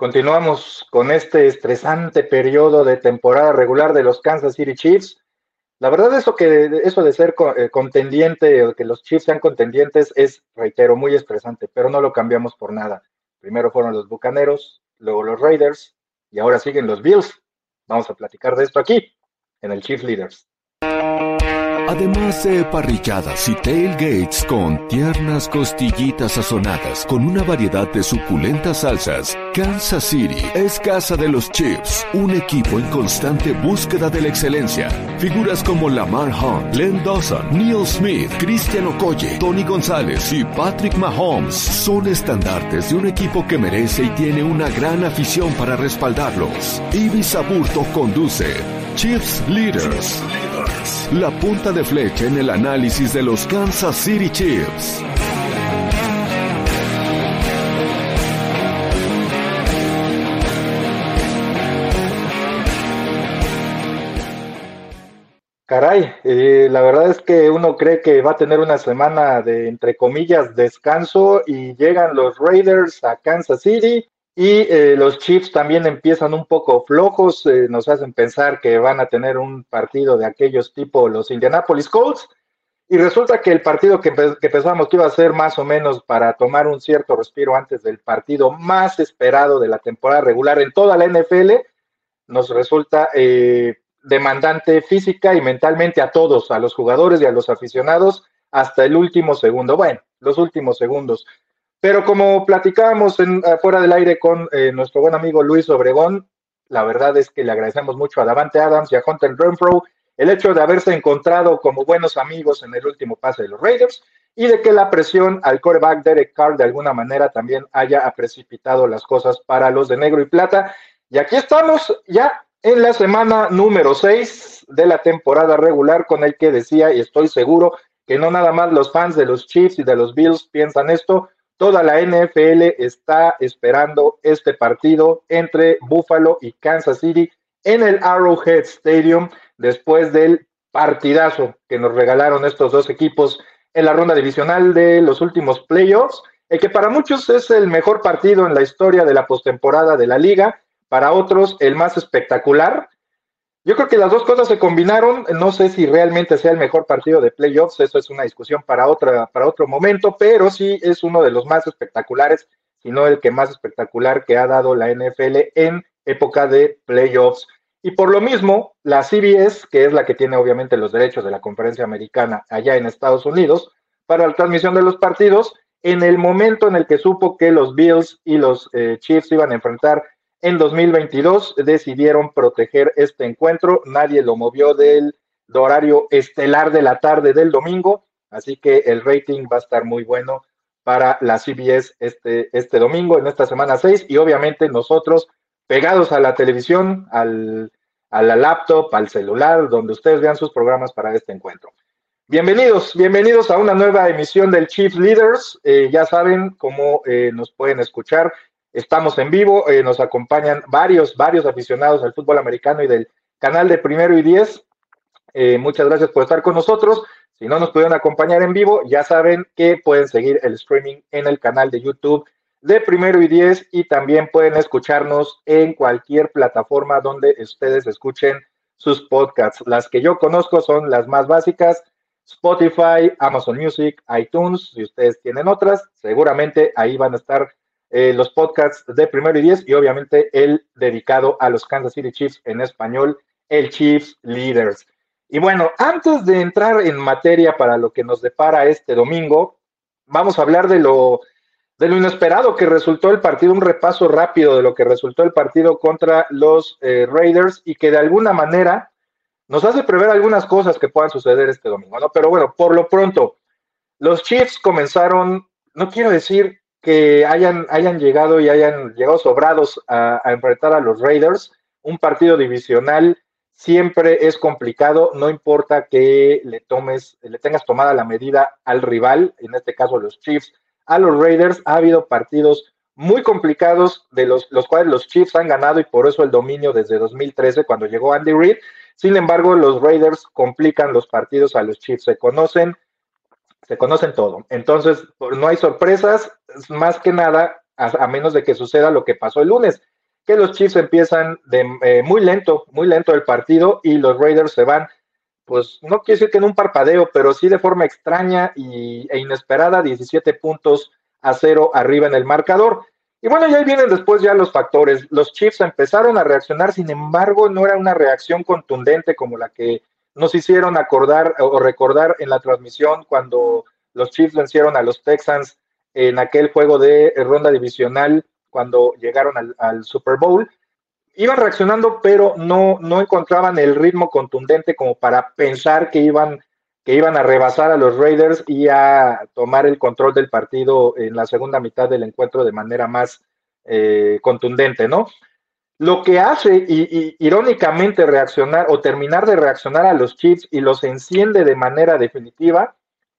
Continuamos con este estresante periodo de temporada regular de los Kansas City Chiefs. La verdad, eso que eso de ser eh, contendiente o que los Chiefs sean contendientes es, reitero, muy estresante, pero no lo cambiamos por nada. Primero fueron los Bucaneros, luego los Raiders y ahora siguen los Bills. Vamos a platicar de esto aquí, en el Chief Leaders. Además de parrilladas y tailgates con tiernas costillitas sazonadas con una variedad de suculentas salsas, Kansas City es casa de los Chiefs, un equipo en constante búsqueda de la excelencia. Figuras como Lamar Hunt, Len Dawson, Neil Smith, Christian Okoye, Tony González y Patrick Mahomes son estandartes de un equipo que merece y tiene una gran afición para respaldarlos. Ibis Aburto conduce Chiefs Leaders. La punta de flecha en el análisis de los Kansas City Chiefs. Caray, eh, la verdad es que uno cree que va a tener una semana de, entre comillas, descanso y llegan los Raiders a Kansas City y eh, los Chiefs también empiezan un poco flojos, eh, nos hacen pensar que van a tener un partido de aquellos tipo los Indianapolis Colts. Y resulta que el partido que, que que iba a ser más o menos para tomar un cierto respiro antes del partido más esperado de la temporada regular en toda la NFL, nos resulta eh, demandante física y mentalmente a todos, a los jugadores y a los aficionados, hasta el último segundo. Bueno, los últimos segundos. Pero como platicábamos en, fuera del aire con eh, nuestro buen amigo Luis Obregón, la verdad es que le agradecemos mucho a Davante Adams y a Hunter Renfro el hecho de haberse encontrado como buenos amigos en el último pase de los Raiders y de que la presión al coreback Derek Carr de alguna manera también haya precipitado las cosas para los de negro y plata. Y aquí estamos ya en la semana número 6 de la temporada regular con el que decía, y estoy seguro que no nada más los fans de los Chiefs y de los Bills piensan esto, Toda la NFL está esperando este partido entre Buffalo y Kansas City en el Arrowhead Stadium después del partidazo que nos regalaron estos dos equipos en la ronda divisional de los últimos playoffs, el que para muchos es el mejor partido en la historia de la postemporada de la liga, para otros el más espectacular, yo creo que las dos cosas se combinaron. No sé si realmente sea el mejor partido de playoffs, eso es una discusión para, otra, para otro momento, pero sí es uno de los más espectaculares, si no el que más espectacular que ha dado la NFL en época de playoffs. Y por lo mismo, la CBS, que es la que tiene obviamente los derechos de la conferencia americana allá en Estados Unidos, para la transmisión de los partidos, en el momento en el que supo que los Bills y los eh, Chiefs iban a enfrentar en 2022 decidieron proteger este encuentro, nadie lo movió del horario estelar de la tarde del domingo, así que el rating va a estar muy bueno para la CBS este, este domingo, en esta semana 6, y obviamente nosotros pegados a la televisión, al, a la laptop, al celular, donde ustedes vean sus programas para este encuentro. Bienvenidos, bienvenidos a una nueva emisión del Chief Leaders. Eh, ya saben cómo eh, nos pueden escuchar Estamos en vivo, eh, nos acompañan varios, varios aficionados al fútbol americano y del canal de Primero y Diez. Eh, muchas gracias por estar con nosotros. Si no nos pudieron acompañar en vivo, ya saben que pueden seguir el streaming en el canal de YouTube de Primero y Diez y también pueden escucharnos en cualquier plataforma donde ustedes escuchen sus podcasts. Las que yo conozco son las más básicas, Spotify, Amazon Music, iTunes. Si ustedes tienen otras, seguramente ahí van a estar eh, los podcasts de Primero y Diez y obviamente el dedicado a los Kansas City Chiefs en español, el Chiefs Leaders. Y bueno, antes de entrar en materia para lo que nos depara este domingo, vamos a hablar de lo, de lo inesperado que resultó el partido, un repaso rápido de lo que resultó el partido contra los eh, Raiders y que de alguna manera nos hace prever algunas cosas que puedan suceder este domingo, ¿no? Pero bueno, por lo pronto, los Chiefs comenzaron, no quiero decir que hayan, hayan llegado y hayan llegado sobrados a, enfrentar a los Raiders. Un partido divisional siempre es complicado, no importa que le tomes, le tengas tomada la medida al rival, en este caso los Chiefs, a los Raiders. Ha habido partidos muy complicados de los, los cuales los Chiefs han ganado y por eso el dominio desde 2013 cuando llegó Andy Reid. Sin embargo, los Raiders complican los partidos a los Chiefs, se conocen, se conocen todo. Entonces, no hay sorpresas, más que nada, a, menos de que suceda lo que pasó el lunes, que los Chiefs empiezan de eh, muy lento, muy lento el partido y los Raiders se van, pues no quiero decir que en un parpadeo, pero sí de forma extraña e inesperada, 17 puntos a cero arriba en el marcador. Y bueno, ya vienen después ya los factores. Los Chiefs empezaron a reaccionar, sin embargo, no era una reacción contundente como la que nos hicieron acordar o recordar en la transmisión cuando los Chiefs vencieron a los Texans en aquel juego de ronda divisional cuando llegaron al, Super Bowl. Iban reaccionando, pero no, no encontraban el ritmo contundente como para pensar que iban, que iban a rebasar a los Raiders y a tomar el control del partido en la segunda mitad del encuentro de manera más eh, contundente, ¿no? Lo que hace, y, irónicamente, reaccionar o terminar de reaccionar a los Chiefs y los enciende de manera definitiva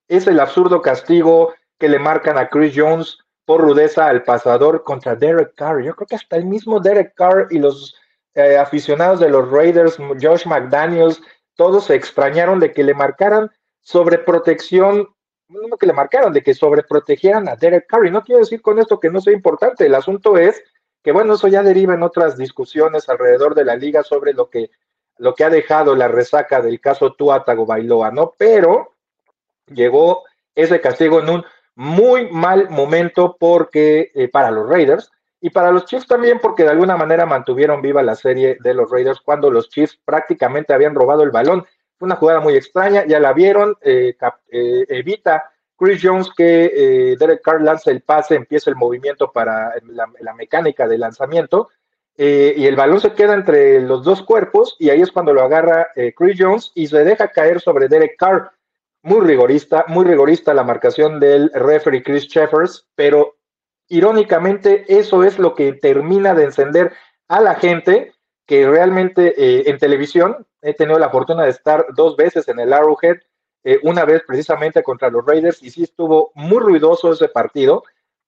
es el absurdo castigo que le marcan a Chris Jones por rudeza al pasador contra Derek Carr. Yo creo que hasta el mismo Derek Carr y los eh, aficionados de los Raiders, Josh McDaniels, todos se extrañaron de que le marcaran sobreprotección, no que le marcaron, de que sobreprotegieran a Derek Carr. Y no quiero decir con esto que no sea importante, el asunto es que bueno, eso ya deriva en otras discusiones alrededor de la liga sobre lo que, lo que ha dejado la resaca del caso Tuatago Bailoa, ¿no? Pero llegó ese castigo en un muy mal momento porque eh, para los Raiders y para los Chiefs también porque de alguna manera mantuvieron viva la serie de los Raiders cuando los Chiefs prácticamente habían robado el balón. Fue una jugada muy extraña, ya la vieron, eh, eh, evita Chris Jones que eh, Derek Carr lanza el pase, empieza el movimiento para la, mecánica de lanzamiento y el balón se queda entre los dos cuerpos y ahí es cuando lo agarra Chris Jones y se deja caer sobre Derek Carr. Muy rigorista, muy rigorista la marcación del referee Chris Sheffers, pero irónicamente eso es lo que termina de encender a la gente que realmente en televisión he tenido la fortuna de estar dos veces en el Arrowhead eh, una vez precisamente contra los Raiders y sí estuvo muy ruidoso ese partido,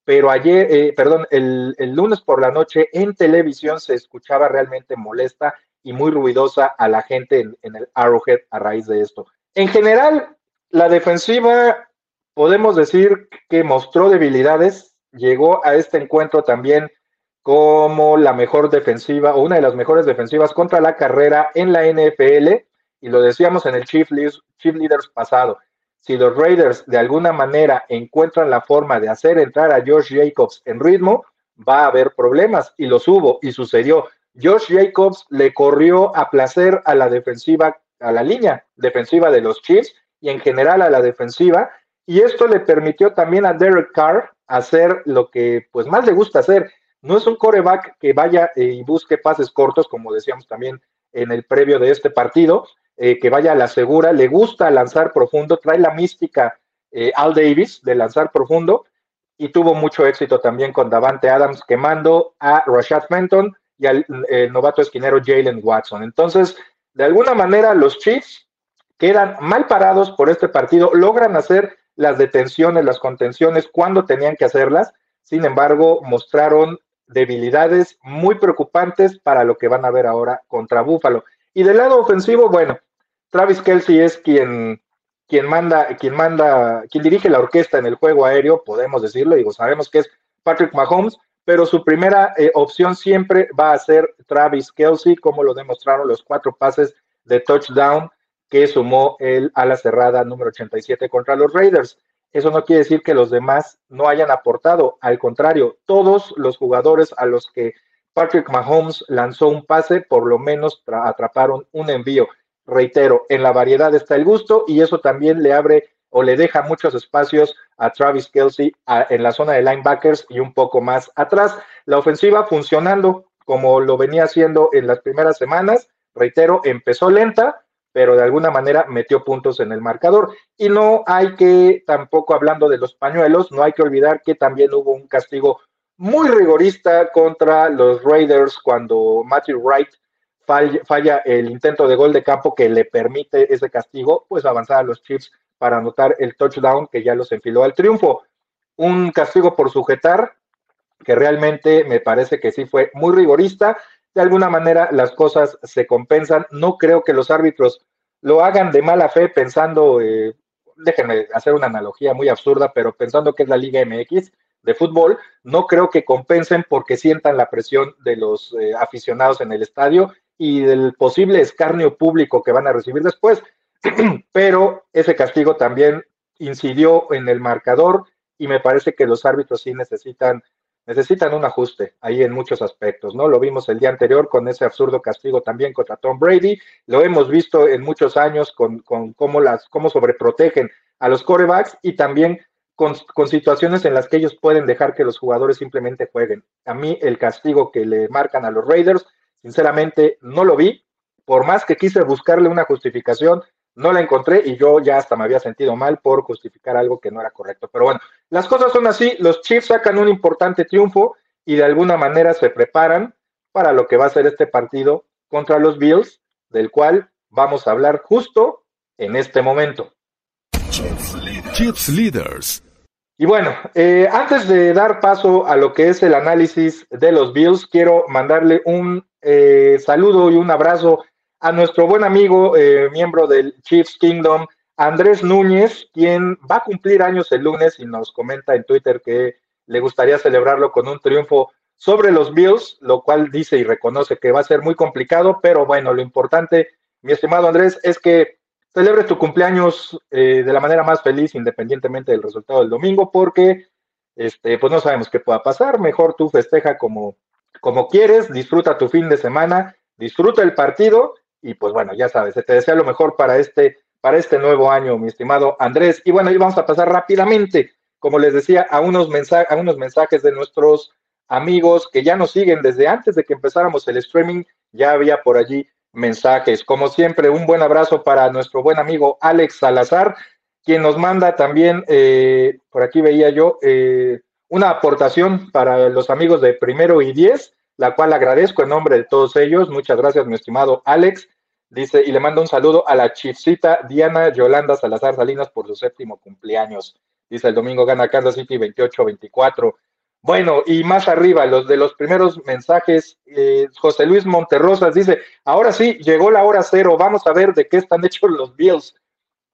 pero ayer, eh, perdón, el, lunes por la noche en televisión se escuchaba realmente molesta y muy ruidosa a la gente en, en el Arrowhead a raíz de esto. En general, la defensiva podemos decir que mostró debilidades, llegó a este encuentro también como la mejor defensiva o una de las mejores defensivas contra la carrera en la NFL y lo decíamos en el Chief, Leaders pasado, si los Raiders de alguna manera encuentran la forma de hacer entrar a Josh Jacobs en ritmo, va a haber problemas y los hubo y sucedió. Josh Jacobs le corrió a placer a la defensiva, a la línea defensiva de los Chiefs y en general a la defensiva y esto le permitió también a Derek Carr hacer lo que pues más le gusta hacer. No es un coreback que vaya y busque pases cortos, como decíamos también en el previo de este partido, eh, que vaya a la segura, le gusta lanzar profundo, trae la mística eh, Al Davis de lanzar profundo y tuvo mucho éxito también con Davante Adams quemando a Rashad Fenton y al novato esquinero Jalen Watson. Entonces, de alguna manera los Chiefs quedan mal parados por este partido, logran hacer las detenciones, las contenciones cuando tenían que hacerlas, sin embargo, mostraron debilidades muy preocupantes para lo que van a ver ahora contra Búfalo. Y del lado ofensivo, bueno, Travis Kelsey es quien, quien manda, quien manda, quien dirige la orquesta en el juego aéreo, podemos decirlo, digo, sabemos que es Patrick Mahomes, pero su primera eh, opción siempre va a ser Travis Kelsey, como lo demostraron los cuatro pases de touchdown que sumó el ala cerrada número 87 contra los Raiders. Eso no quiere decir que los demás no hayan aportado, al contrario, todos los jugadores a los que Patrick Mahomes lanzó un pase, por lo menos atraparon un envío. Reitero, en la variedad está el gusto y eso también le abre o le deja muchos espacios a Travis Kelsey en la zona de linebackers y un poco más atrás. La ofensiva funcionando como lo venía haciendo en las primeras semanas. Reitero, empezó lenta, pero de alguna manera metió puntos en el marcador. Y no hay que, tampoco hablando de los pañuelos, no hay que olvidar que también hubo un castigo muy rigorista contra los Raiders cuando Matthew Wright falla, el intento de gol de campo que le permite ese castigo, pues avanzar a los Chiefs para anotar el touchdown que ya los enfiló al triunfo. Un castigo por sujetar que realmente me parece que sí fue muy rigorista. De alguna manera las cosas se compensan. No creo que los árbitros lo hagan de mala fe pensando, eh, déjenme hacer una analogía muy absurda, pero pensando que es la Liga MX, de fútbol, no creo que compensen porque sientan la presión de los eh, aficionados en el estadio y del posible escarnio público que van a recibir después. Pero ese castigo también incidió en el marcador y me parece que los árbitros sí necesitan necesitan un ajuste ahí en muchos aspectos, ¿no? Lo vimos el día anterior con ese absurdo castigo también contra Tom Brady, lo hemos visto en muchos años con, con cómo, las, cómo sobreprotegen a los corebacks y también con, con, situaciones en las que ellos pueden dejar que los jugadores simplemente jueguen. A mí el castigo que le marcan a los Raiders, sinceramente no lo vi, por más que quise buscarle una justificación, no la encontré y yo ya hasta me había sentido mal por justificar algo que no era correcto. Pero bueno, las cosas son así, los Chiefs sacan un importante triunfo y de alguna manera se preparan para lo que va a ser este partido contra los Bills, del cual vamos a hablar justo en este momento. Chiefs Leaders. Y bueno, eh, antes de dar paso a lo que es el análisis de los Bills, quiero mandarle un eh, saludo y un abrazo a nuestro buen amigo, eh, miembro del Chiefs Kingdom, Andrés Núñez, quien va a cumplir años el lunes y nos comenta en Twitter que le gustaría celebrarlo con un triunfo sobre los Bills, lo cual dice y reconoce que va a ser muy complicado, pero bueno, lo importante, mi estimado Andrés, es que celebres tu cumpleaños eh, de la manera más feliz, independientemente del resultado del domingo, porque este, pues no sabemos qué pueda pasar. Mejor tú festeja como, como quieres, disfruta tu fin de semana, disfruta el partido y pues bueno, ya sabes, te desea lo mejor para este, para este nuevo año, mi estimado Andrés. Y bueno, ahí vamos a pasar rápidamente, como les decía, a unos, mensajes, a unos mensajes de nuestros amigos que ya nos siguen desde antes de que empezáramos el streaming, ya había por allí mensajes. Como siempre, un buen abrazo para nuestro buen amigo Alex Salazar, quien nos manda también, eh, por aquí veía yo, eh, una aportación para los amigos de primero y diez, la cual agradezco en nombre de todos ellos. Muchas gracias, mi estimado Alex. Dice, y le mando un saludo a la chifcita Diana Yolanda Salazar Salinas por su séptimo cumpleaños. Dice, el domingo gana Kansas City 28-24. Bueno, y más arriba, los de los primeros mensajes, eh, José Luis Monterrosas dice, ahora sí, llegó la hora cero, vamos a ver de qué están hechos los Bills.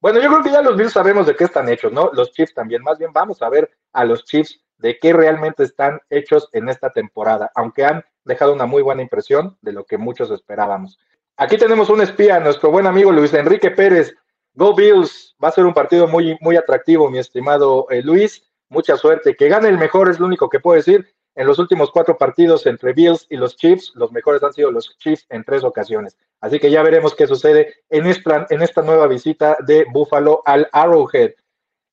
Bueno, yo creo que ya los Bills sabemos de qué están hechos, ¿no? Los Chiefs también, más bien vamos a ver a los Chiefs de qué realmente están hechos en esta temporada, aunque han dejado una muy buena impresión de lo que muchos esperábamos. Aquí tenemos un espía, nuestro buen amigo Luis Enrique Pérez. Go Bills, va a ser un partido muy, muy atractivo, mi estimado eh, Luis. Mucha suerte. Que gane el mejor es lo único que puedo decir. En los últimos cuatro partidos entre Bills y los Chiefs, los mejores han sido los Chiefs en tres ocasiones. Así que ya veremos qué sucede en esta, en esta nueva visita de Buffalo al Arrowhead.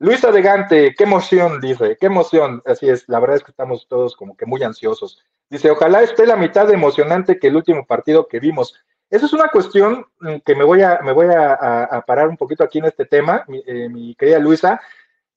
Luis Adegante, qué emoción, dice, qué emoción. Así es, la verdad es que estamos todos como que muy ansiosos. Dice, ojalá esté la mitad de emocionante que el último partido que vimos. Esa es una cuestión mm, que me voy a, me voy a, parar un poquito aquí en este tema, eh, mi, querida Luisa.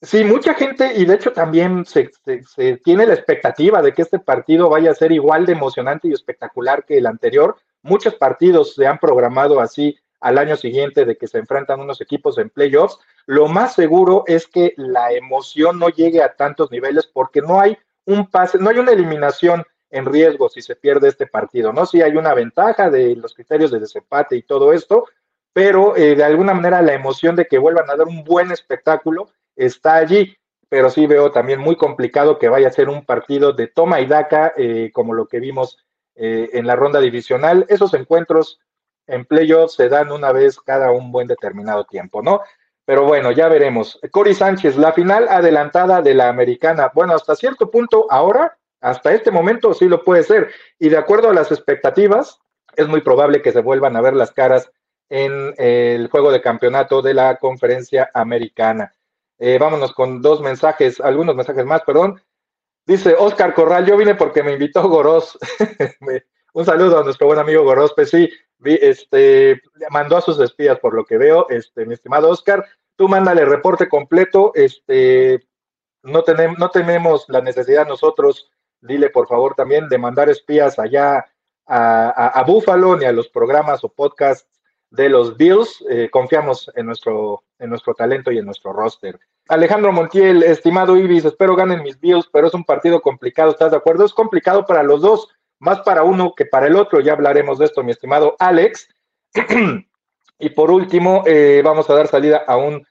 Sí, mucha gente, y de hecho también se, se, tiene la expectativa de que este partido vaya a ser igual de emocionante y espectacular que el anterior. Muchos partidos se han programado así al año siguiente de que se enfrentan unos equipos en playoffs. Lo más seguro es que la emoción no llegue a tantos niveles porque no hay un pase, no hay una eliminación en riesgo si se pierde este partido, ¿no? Sí hay una ventaja de los criterios de desempate y todo esto, pero eh, de alguna manera la emoción de que vuelvan a dar un buen espectáculo está allí, pero sí veo también muy complicado que vaya a ser un partido de toma y daca, eh, como lo que vimos eh, en la ronda divisional. Esos encuentros en playoffs se dan una vez cada un buen determinado tiempo, ¿no? Pero bueno, ya veremos. Cory Sánchez, la final adelantada de la americana. Bueno, hasta cierto punto ahora hasta este momento sí lo puede ser. Y de acuerdo a las expectativas, es muy probable que se vuelvan a ver las caras en el juego de campeonato de la conferencia americana. Eh, vámonos con dos mensajes, algunos mensajes más, perdón. Dice Oscar Corral, yo vine porque me invitó Goros. Un saludo a nuestro buen amigo Goros. Pues sí, este, mandó a sus espías por lo que veo, este, mi estimado Oscar. Tú mándale reporte completo, este, no, tenemos, no tenemos la necesidad nosotros dile por favor también de mandar espías allá a, Buffalo ni a los programas o podcasts de los Bills. Eh, confiamos en nuestro, en nuestro talento y en nuestro roster. Alejandro Montiel, estimado Ibis, espero ganen mis Bills, pero es un partido complicado, ¿estás de acuerdo? Es complicado para los dos, más para uno que para el otro. Ya hablaremos de esto, mi estimado Alex. y por último, eh, vamos a dar salida a un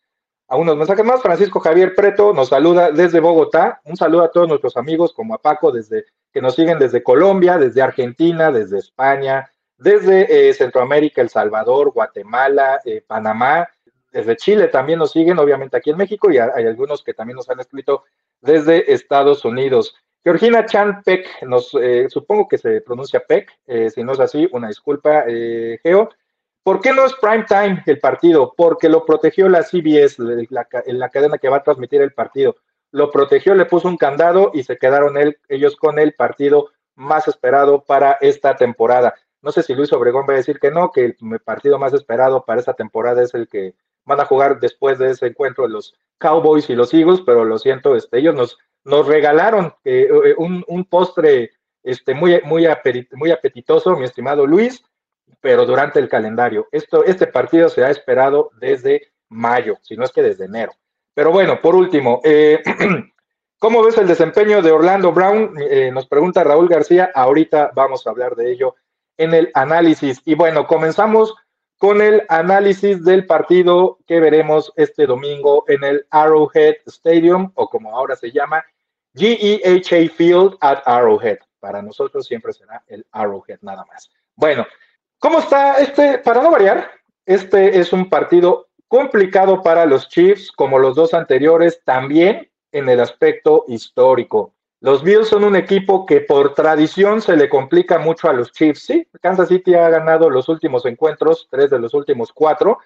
a unos mensajes más. Francisco Javier Preto nos saluda desde Bogotá. Un saludo a todos nuestros amigos, como a Paco, desde, que nos siguen desde Colombia, desde Argentina, desde España, desde eh, Centroamérica, El Salvador, Guatemala, eh, Panamá, desde Chile también nos siguen, obviamente aquí en México, y hay algunos que también nos han escrito desde Estados Unidos. Georgina Chan Peck, nos, eh, supongo que se pronuncia Peck, si no es así, una disculpa, Geo. ¿Por qué no es prime time el partido? Porque lo protegió la CBS, la, la, cadena que va a transmitir el partido. Lo protegió, le puso un candado y se quedaron ellos con el partido más esperado para esta temporada. No sé si Luis Obregón va a decir que no, que el partido más esperado para esta temporada es el que van a jugar después de ese encuentro los Cowboys y los Eagles, pero lo siento, este, ellos nos, nos regalaron eh, eh, un, postre este, muy, muy, muy apetitoso, mi estimado Luis, pero durante el calendario. Esto, este partido se ha esperado desde mayo, si no es que desde enero. Pero bueno, por último, eh, ¿cómo ves el desempeño de Orlando Brown? Eh, nos pregunta Raúl García. Ahorita vamos a hablar de ello en el análisis. Y bueno, comenzamos con el análisis del partido que veremos este domingo en el Arrowhead Stadium, o como ahora se llama, GEHA Field at Arrowhead. Para nosotros siempre será el Arrowhead nada más. Bueno, ¿Cómo está este? Para no variar, este es un partido complicado para los Chiefs, como los dos anteriores, también en el aspecto histórico. Los Bills son un equipo que por tradición se le complica mucho a los Chiefs. Sí, Kansas City ha ganado los últimos encuentros, tres de los últimos cuatro,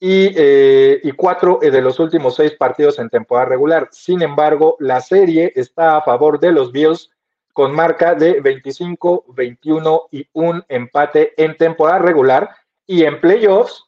y, eh, y cuatro de los últimos seis partidos en temporada regular. Sin embargo, la serie está a favor de los Bills con marca de 25, 21 y un empate en temporada regular y en playoffs,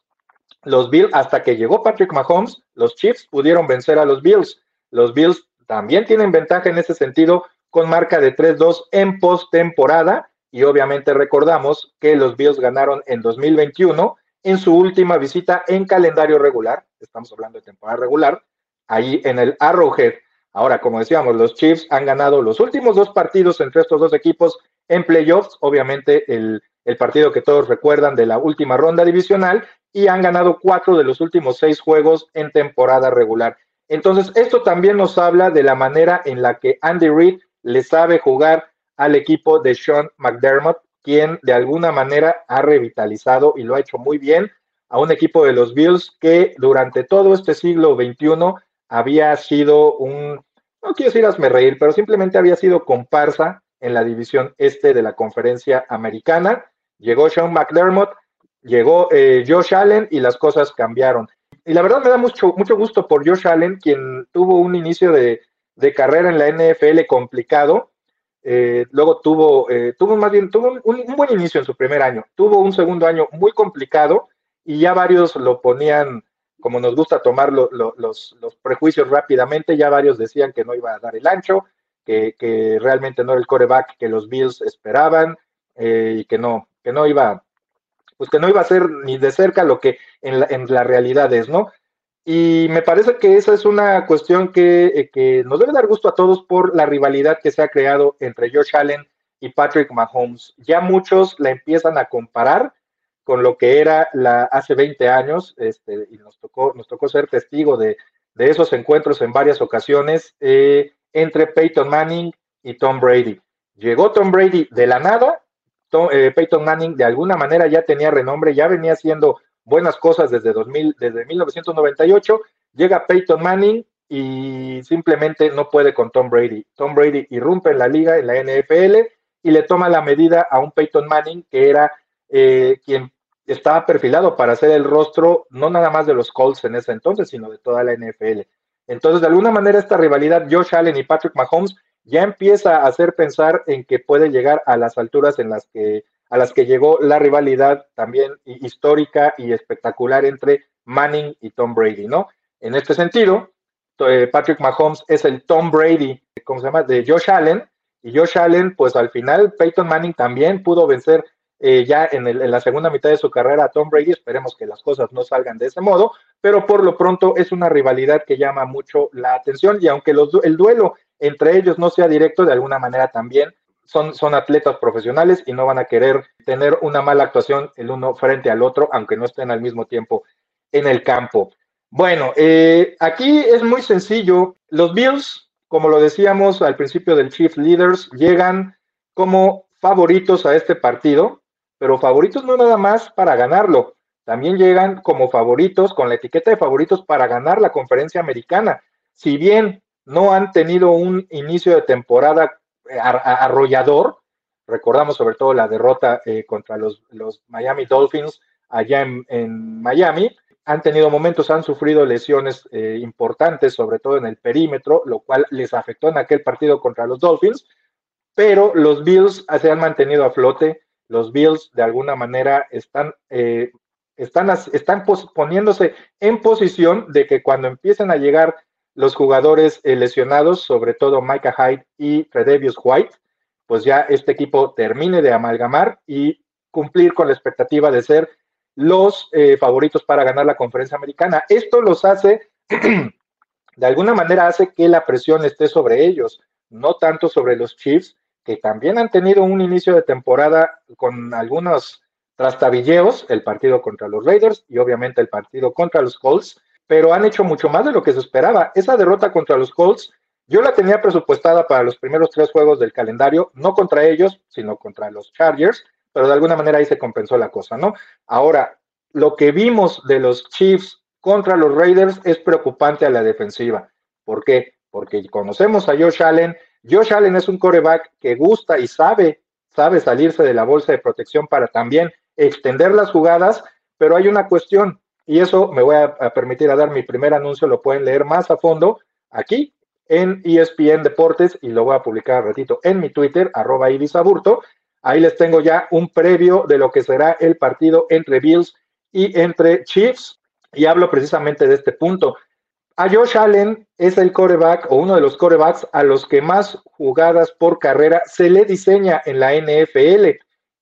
los Bills, hasta que llegó Patrick Mahomes, los Chiefs pudieron vencer a los Bills. Los Bills también tienen ventaja en ese sentido con marca de 3-2 en postemporada y obviamente recordamos que los Bills ganaron en 2021 en su última visita en calendario regular, estamos hablando de temporada regular, ahí en el Arrowhead. Ahora, como decíamos, los Chiefs han ganado los últimos dos partidos entre estos dos equipos en playoffs, obviamente el, partido que todos recuerdan de la última ronda divisional, y han ganado cuatro de los últimos seis juegos en temporada regular. Entonces, esto también nos habla de la manera en la que Andy Reid le sabe jugar al equipo de Sean McDermott, quien de alguna manera ha revitalizado y lo ha hecho muy bien a un equipo de los Bills que durante todo este siglo XXI había sido un, no quiero decir hazme reír, pero simplemente había sido comparsa en la división este de la conferencia americana. Llegó Sean McDermott, llegó eh, Josh Allen y las cosas cambiaron. Y la verdad me da mucho, mucho gusto por Josh Allen, quien tuvo un inicio de, carrera en la NFL complicado. Eh, luego tuvo, eh, tuvo más bien, tuvo un, un, buen inicio en su primer año. Tuvo un segundo año muy complicado y ya varios lo ponían como nos gusta tomar los, prejuicios rápidamente, ya varios decían que no iba a dar el ancho, que, realmente no era el coreback que los Bills esperaban eh, y que no, que no iba, pues que no iba a ser ni de cerca lo que en la, realidad es, ¿no? Y me parece que esa es una cuestión que, eh, que, nos debe dar gusto a todos por la rivalidad que se ha creado entre Josh Allen y Patrick Mahomes. Ya muchos la empiezan a comparar con lo que era la hace 20 años, este, y nos tocó, nos tocó ser testigo de, esos encuentros en varias ocasiones eh, entre Peyton Manning y Tom Brady. Llegó Tom Brady de la nada, eh, Peyton Manning de alguna manera ya tenía renombre, ya venía haciendo buenas cosas desde, 2000, desde 1998, llega Peyton Manning y simplemente no puede con Tom Brady. Tom Brady irrumpe en la liga, en la NFL, y le toma la medida a un Peyton Manning que era eh, quien estaba perfilado para ser el rostro no nada más de los Colts en ese entonces, sino de toda la NFL. Entonces, de alguna manera, esta rivalidad Josh Allen y Patrick Mahomes ya empieza a hacer pensar en que puede llegar a las alturas en las que a las que llegó la rivalidad también histórica y espectacular entre Manning y Tom Brady, ¿no? En este sentido, eh, Patrick Mahomes es el Tom Brady, ¿cómo se llama? De Josh Allen, y Josh Allen, pues al final Peyton Manning también pudo vencer eh, ya en, la segunda mitad de su carrera a Tom Brady. Esperemos que las cosas no salgan de ese modo, pero por lo pronto es una rivalidad que llama mucho la atención y aunque el duelo entre ellos no sea directo, de alguna manera también son, son atletas profesionales y no van a querer tener una mala actuación el uno frente al otro, aunque no estén al mismo tiempo en el campo. Bueno, eh, aquí es muy sencillo. Los Bills, como lo decíamos al principio del Chief Leaders, llegan como favoritos a este partido, pero favoritos no nada más para ganarlo, también llegan como favoritos, con la etiqueta de favoritos para ganar la conferencia americana. Si bien no han tenido un inicio de temporada eh, arrollador, recordamos sobre todo la derrota eh, contra los, Miami Dolphins allá en, Miami, han tenido momentos, han sufrido lesiones eh, importantes, sobre todo en el perímetro, lo cual les afectó en aquel partido contra los Dolphins, pero los Bills se han mantenido a flote, los Bills de alguna manera están, eh, están, están poniéndose en posición de que cuando empiecen a llegar los jugadores lesionados, sobre todo Micah Hyde y Tredevius White, pues ya este equipo termine de amalgamar y cumplir con la expectativa de ser los eh, favoritos para ganar la conferencia americana. Esto los hace, de alguna manera hace que la presión esté sobre ellos, no tanto sobre los Chiefs, que también han tenido un inicio de temporada con algunos trastabilleos, el partido contra los Raiders y obviamente el partido contra los Colts, pero han hecho mucho más de lo que se esperaba. Esa derrota contra los Colts, yo la tenía presupuestada para los primeros tres juegos del calendario, no contra ellos, sino contra los Chargers, pero de alguna manera ahí se compensó la cosa, ¿no? Ahora, lo que vimos de los Chiefs contra los Raiders es preocupante a la defensiva. ¿Por qué? Porque conocemos a Josh Allen. Josh Allen es un coreback que gusta y sabe, sabe salirse de la bolsa de protección para también extender las jugadas, pero hay una cuestión, y eso me voy a, permitir a dar mi primer anuncio, lo pueden leer más a fondo aquí en ESPN Deportes y lo voy a publicar ratito en mi Twitter, arroba Ibisaburto. Ahí les tengo ya un previo de lo que será el partido entre Bills y entre Chiefs. Y hablo precisamente de este punto. A Josh Allen es el coreback o uno de los corebacks a los que más jugadas por carrera se le diseña en la NFL.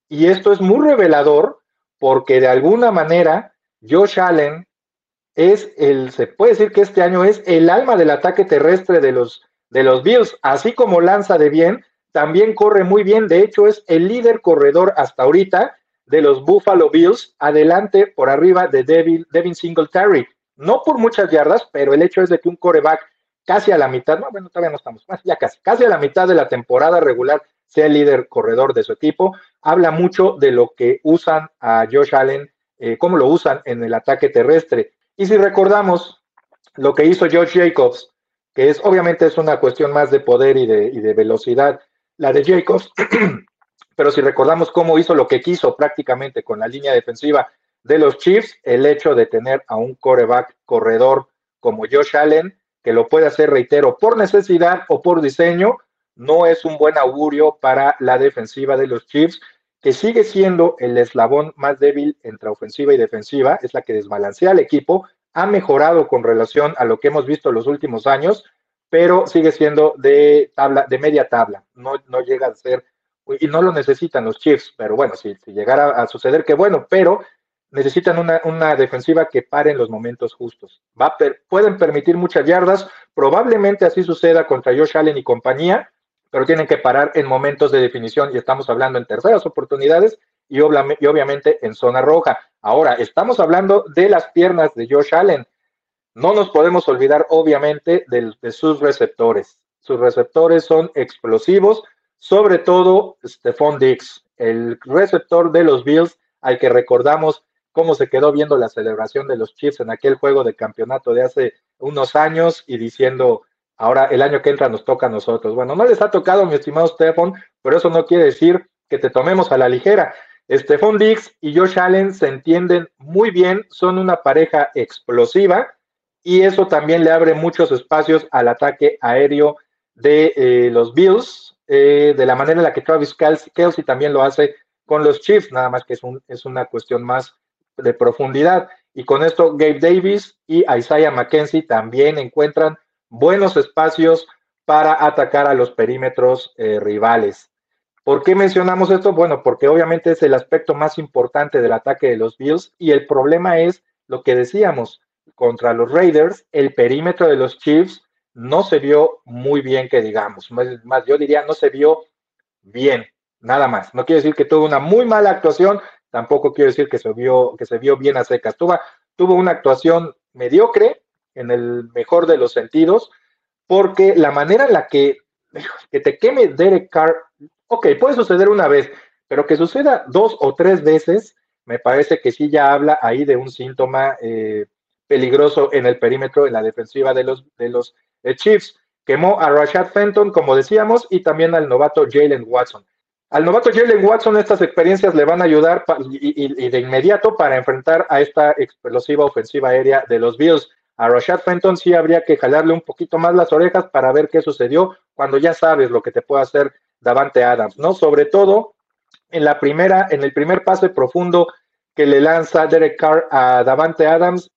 Y esto es muy revelador porque de alguna manera Josh Allen es el, se puede decir que este año es el alma del ataque terrestre de los, de los Bills, así como lanza de bien, también corre muy bien, de hecho es el líder corredor hasta ahorita de los Buffalo Bills, adelante por arriba de Devin, Devin Singletary. No por muchas yardas, pero el hecho es de que un coreback casi a la mitad, no, bueno, todavía no estamos, ya casi, casi a la mitad de la temporada regular sea el líder corredor de su equipo, habla mucho de lo que usan a Josh Allen, eh, cómo lo usan en el ataque terrestre. Y si recordamos lo que hizo Josh Jacobs, que es obviamente es una cuestión más de poder y de, y de velocidad, la de Jacobs, pero si recordamos cómo hizo lo que quiso prácticamente con la línea defensiva de los Chiefs, el hecho de tener a un coreback corredor como Josh Allen, que lo puede hacer, reitero, por necesidad o por diseño, no es un buen augurio para la defensiva de los Chiefs, que sigue siendo el eslabón más débil entre ofensiva y defensiva, es la que desbalancea al equipo, ha mejorado con relación a lo que hemos visto en los últimos años, pero sigue siendo de tabla, de media tabla, no, no llega a ser, y no lo necesitan los Chiefs, pero bueno, si, llegara a suceder, que bueno, pero necesitan una, defensiva que pare en los momentos justos. Va pueden permitir muchas yardas, probablemente así suceda contra Josh Allen y compañía, pero tienen que parar en momentos de definición y estamos hablando en terceras oportunidades y, obviamente en zona roja. Ahora, estamos hablando de las piernas de Josh Allen. No nos podemos olvidar, obviamente, de, sus receptores. Sus receptores son explosivos, sobre todo Stephon Dix, el receptor de los Bills, al que recordamos cómo se quedó viendo la celebración de los Chiefs en aquel juego de campeonato de hace unos años y diciendo, ahora el año que entra nos toca a nosotros. Bueno, no les ha tocado, mi estimado Stephon, pero eso no quiere decir que te tomemos a la ligera. Stephon Dix y Josh Allen se entienden muy bien, son una pareja explosiva y eso también le abre muchos espacios al ataque aéreo de eh, los Bills, eh, de la manera en la que Travis Kelsey, también lo hace con los Chiefs, nada más que es, un, es una cuestión más de profundidad. Y con esto Gabe Davis y Isaiah McKenzie también encuentran buenos espacios para atacar a los perímetros eh, rivales. ¿Por qué mencionamos esto? Bueno, porque obviamente es el aspecto más importante del ataque de los Bills y el problema es lo que decíamos, contra los Raiders, el perímetro de los Chiefs no se vio muy bien, que digamos. Más, yo diría, no se vio bien, nada más. No quiere decir que tuvo una muy mala actuación, tampoco quiero decir que se vio, que se vio bien a secas. Tuvo, tuvo una actuación mediocre en el mejor de los sentidos, porque la manera en la que, que te queme Derek Carr, ok, puede suceder una vez, pero que suceda dos o tres veces, me parece que sí ya habla ahí de un síntoma eh, peligroso en el perímetro, en la defensiva de los, de los eh, Chiefs. Quemó a Rashad Fenton, como decíamos, y también al novato Jalen Watson. Al novato Jalen Watson estas experiencias le van a ayudar y, de inmediato para enfrentar a esta explosiva ofensiva aérea de los Bills. A Rashad Fenton sí habría que jalarle un poquito más las orejas para ver qué sucedió cuando ya sabes lo que te puede hacer Davante Adams, ¿no? Sobre todo en la primera, en el primer pase profundo que le lanza Derek Carr a Davante Adams,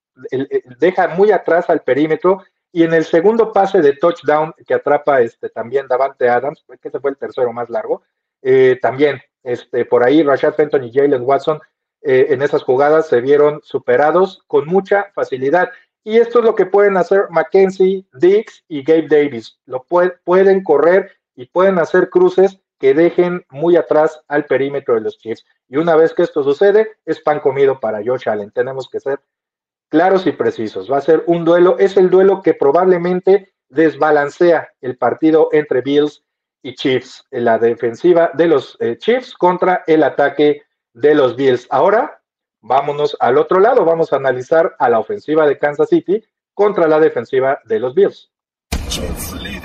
deja muy atrás al perímetro y en el segundo pase de touchdown que atrapa este también Davante Adams, que ese fue el tercero más largo, eh, también este, por ahí Rashad Fenton y Jalen Watson eh, en esas jugadas se vieron superados con mucha facilidad. Y esto es lo que pueden hacer Mackenzie, Dix y Gabe Davis. Lo pueden correr y pueden hacer cruces que dejen muy atrás al perímetro de los Chiefs. Y una vez que esto sucede, es pan comido para Josh Allen. Tenemos que ser claros y precisos. Va a ser un duelo, es el duelo que probablemente desbalancea el partido entre Bills y Chiefs, la defensiva de los eh, Chiefs contra el ataque de los Bills. Ahora, vámonos al otro lado, vamos a analizar a la ofensiva de Kansas City contra la defensiva de los Bills.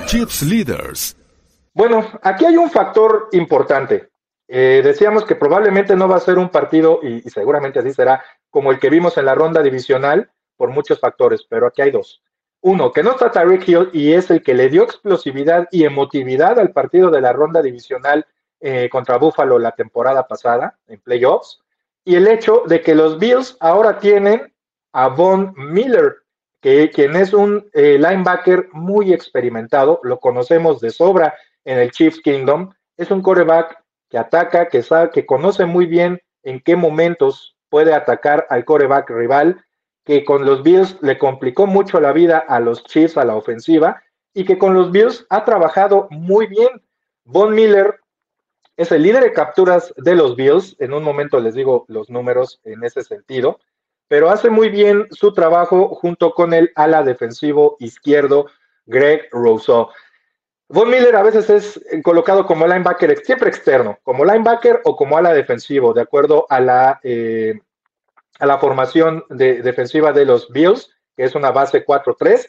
Chiefs Leaders. Bueno, aquí hay un factor importante. Eh, decíamos que probablemente no va a ser un partido, y, seguramente así será, como el que vimos en la ronda divisional, por muchos factores, pero aquí hay dos. Uno, que no está Tyreek Hill y es el que le dio explosividad y emotividad al partido de la ronda divisional eh, contra Buffalo la temporada pasada en playoffs. Y el hecho de que los Bills ahora tienen a Von Miller, que, quien es un eh, linebacker muy experimentado, lo conocemos de sobra en el Chiefs Kingdom. Es un coreback que ataca, que sabe, que conoce muy bien en qué momentos puede atacar al coreback rival, que con los Bills le complicó mucho la vida a los Chiefs a la ofensiva y que con los Bills ha trabajado muy bien. Von Miller es el líder de capturas de los Bills. En un momento les digo los números en ese sentido, pero hace muy bien su trabajo junto con el ala defensivo izquierdo Greg Rousseau. Von Miller a veces es colocado como linebacker, siempre externo, como linebacker o como ala defensivo, de acuerdo a la, eh, a la formación de, defensiva de los Bills, que es una base 4-3.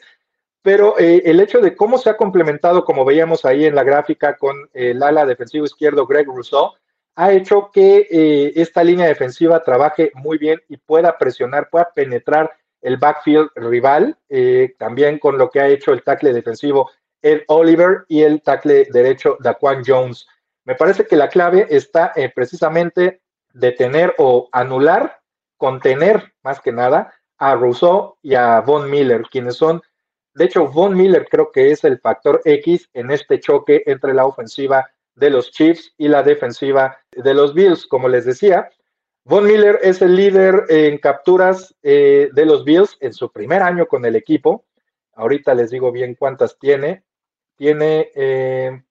Pero eh, el hecho de cómo se ha complementado, como veíamos ahí en la gráfica, con el ala defensivo izquierdo Greg Rousseau, ha hecho que eh, esta línea defensiva trabaje muy bien y pueda presionar, pueda penetrar el backfield rival, también con lo que ha hecho el tackle defensivo Ed Oliver y el tackle derecho Daquan Jones. Me parece que la clave está en precisamente detener o anular, contener más que nada a Rousseau y a Von Miller, quienes son, de hecho, Von Miller creo que es el factor X en este choque entre la ofensiva de los Chiefs y la defensiva de los Bills. Como les decía, Von Miller es el líder en capturas eh, de los Bills en su primer año con el equipo. Ahorita les digo bien cuántas tiene tiene eh,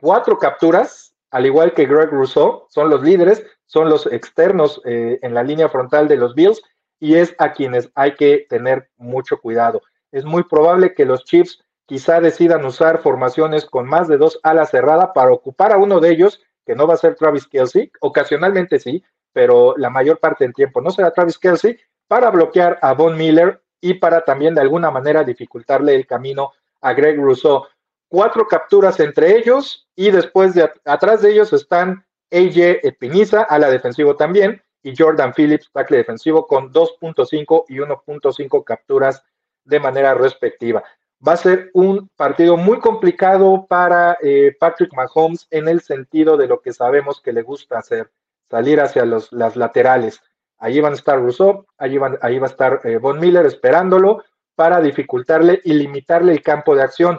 cuatro capturas, al igual que Greg Rousseau, son los líderes, son los externos eh, en la línea frontal de los Bills y es a quienes hay que tener mucho cuidado. Es muy probable que los Chiefs quizá decidan usar formaciones con más de dos alas cerradas para ocupar a uno de ellos, que no va a ser Travis Kelsey, ocasionalmente sí, pero la mayor parte del tiempo no será Travis Kelsey, para bloquear a Von Miller y para también de alguna manera dificultarle el camino a Greg Rousseau cuatro capturas entre ellos y después de atrás de ellos están AJ Epiniza, a la defensivo también, y Jordan Phillips, tackle defensivo, con 2.5 y 1.5 capturas de manera respectiva. Va a ser un partido muy complicado para eh, Patrick Mahomes en el sentido de lo que sabemos que le gusta hacer, salir hacia los, las laterales. Allí van a estar Rousseau, allí, van, ahí va a estar eh, Von Miller esperándolo para dificultarle y limitarle el campo de acción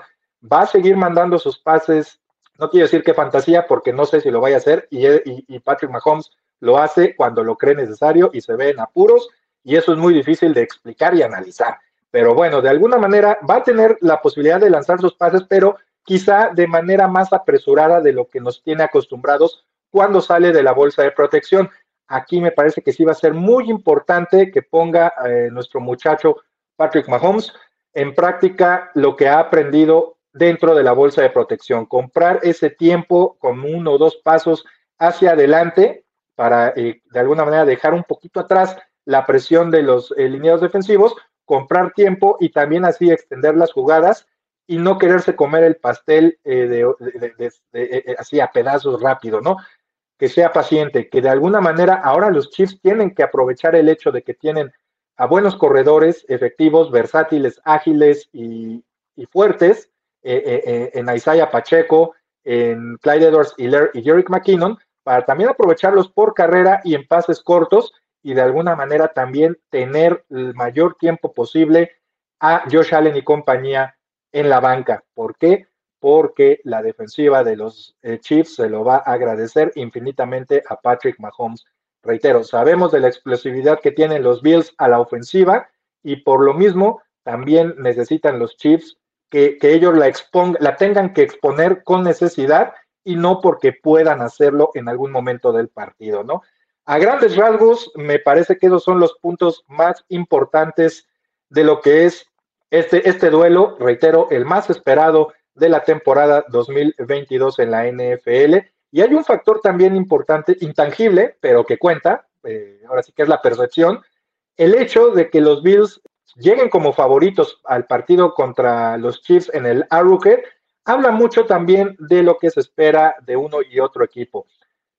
va a seguir mandando sus pases, no quiero decir que fantasía, porque no sé si lo vaya a hacer, y, Patrick Mahomes lo hace cuando lo cree necesario y se ve en apuros, y eso es muy difícil de explicar y analizar. Pero bueno, de alguna manera va a tener la posibilidad de lanzar sus pases, pero quizá de manera más apresurada de lo que nos tiene acostumbrados cuando sale de la bolsa de protección. Aquí me parece que sí va a ser muy importante que ponga eh, nuestro muchacho Patrick Mahomes, en práctica lo que ha aprendido dentro de la bolsa de protección, comprar ese tiempo con uno o dos pasos hacia adelante para eh, de alguna manera dejar un poquito atrás la presión de los eh, lineados defensivos, comprar tiempo y también así extender las jugadas y no quererse comer el pastel eh, de, así a pedazos rápido, ¿no? Que sea paciente, que de alguna manera ahora los Chiefs tienen que aprovechar el hecho de que tienen a buenos corredores efectivos, versátiles, ágiles y, fuertes en Isaiah Pacheco, en Clyde Edwards y Jerick McKinnon, para también aprovecharlos por carrera y en pases cortos y de alguna manera también tener el mayor tiempo posible a Josh Allen y compañía en la banca. ¿Por qué? Porque la defensiva de los eh, Chiefs se lo va a agradecer infinitamente a Patrick Mahomes. Reitero, sabemos de la explosividad que tienen los Bills a la ofensiva y por lo mismo también necesitan los Chiefs que, ellos la, expongan, la tengan que exponer con necesidad y no porque puedan hacerlo en algún momento del partido, ¿no? A grandes rasgos, me parece que esos son los puntos más importantes de lo que es este, este duelo, reitero, el más esperado de la temporada 2022 en la NFL. Y hay un factor también importante, intangible, pero que cuenta, eh, ahora sí que es la percepción, el hecho de que los Bills lleguen como favoritos al partido contra los Chiefs en el Arrowhead habla mucho también de lo que se espera de uno y otro equipo.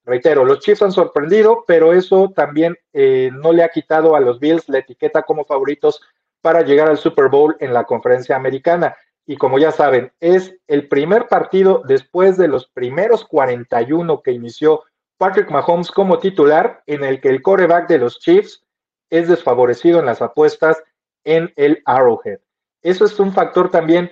Reitero, los Chiefs han sorprendido, pero eso también eh, no le ha quitado a los Bills la etiqueta como favoritos para llegar al Super Bowl en la conferencia americana. Y como ya saben, es el primer partido después de los primeros 41 que inició Patrick Mahomes como titular, en el que el coreback de los Chiefs es desfavorecido en las apuestas en el Arrowhead. Eso es un factor también